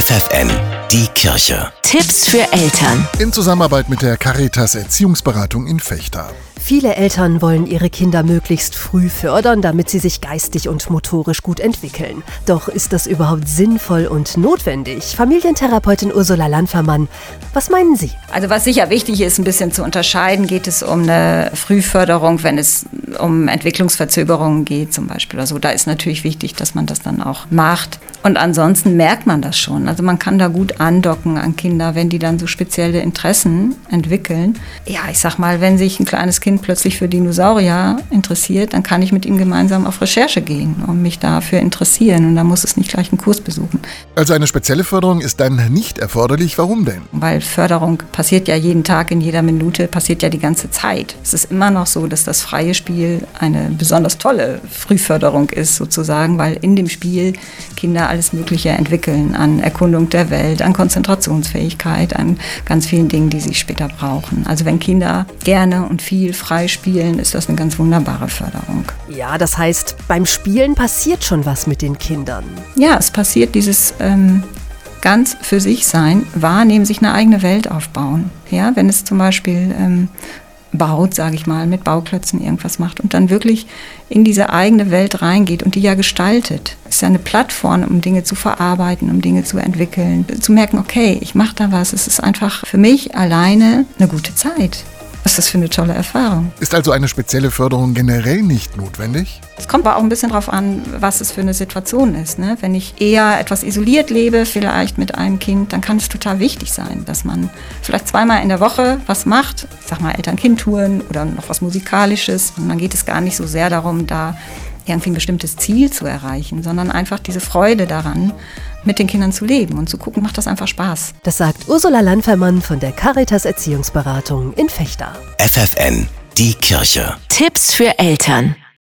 FFN, die Kirche. Tipps für Eltern. In Zusammenarbeit mit der Caritas Erziehungsberatung in Fechter. Viele Eltern wollen ihre Kinder möglichst früh fördern, damit sie sich geistig und motorisch gut entwickeln. Doch ist das überhaupt sinnvoll und notwendig? Familientherapeutin Ursula Landfermann, was meinen Sie? Also was sicher wichtig ist, ein bisschen zu unterscheiden, geht es um eine Frühförderung, wenn es um Entwicklungsverzögerungen geht zum Beispiel oder so. Da ist natürlich wichtig, dass man das dann auch macht. Und ansonsten merkt man das schon. Also man kann da gut andocken an Kinder, wenn die dann so spezielle Interessen entwickeln. Ja, ich sag mal, wenn sich ein kleines Kind plötzlich für Dinosaurier interessiert, dann kann ich mit ihm gemeinsam auf Recherche gehen und mich dafür interessieren. Und da muss es nicht gleich einen Kurs besuchen. Also eine spezielle Förderung ist dann nicht erforderlich. Warum denn? Weil Förderung passiert ja jeden Tag, in jeder Minute, passiert ja die ganze Zeit. Es ist immer noch so, dass das freie Spiel eine besonders tolle Frühförderung ist, sozusagen, weil in dem Spiel Kinder alles Mögliche entwickeln an Erkundung der Welt, an Konzentrationsfähigkeit, an ganz vielen Dingen, die sie später brauchen. Also wenn Kinder gerne und viel frei spielen, ist das eine ganz wunderbare Förderung. Ja, das heißt, beim Spielen passiert schon was mit den Kindern. Ja, es passiert dieses ähm, ganz für sich sein, wahrnehmen, sich eine eigene Welt aufbauen. Ja, wenn es zum Beispiel ähm, baut, sage ich mal, mit Bauklötzen irgendwas macht und dann wirklich in diese eigene Welt reingeht und die ja gestaltet. Es ist ja eine Plattform, um Dinge zu verarbeiten, um Dinge zu entwickeln, zu merken, okay, ich mache da was. Es ist einfach für mich alleine eine gute Zeit. Was ist das für eine tolle Erfahrung? Ist also eine spezielle Förderung generell nicht notwendig? Es kommt aber auch ein bisschen darauf an, was es für eine Situation ist. Ne? Wenn ich eher etwas isoliert lebe, vielleicht mit einem Kind, dann kann es total wichtig sein, dass man vielleicht zweimal in der Woche was macht. Ich sag mal Eltern-Kind-Touren oder noch was Musikalisches. Und dann geht es gar nicht so sehr darum, da irgendwie ein bestimmtes Ziel zu erreichen, sondern einfach diese Freude daran, mit den Kindern zu leben und zu gucken, macht das einfach Spaß. Das sagt Ursula Landfermann von der Caritas Erziehungsberatung in Fechter. FFN, die Kirche. Tipps für Eltern.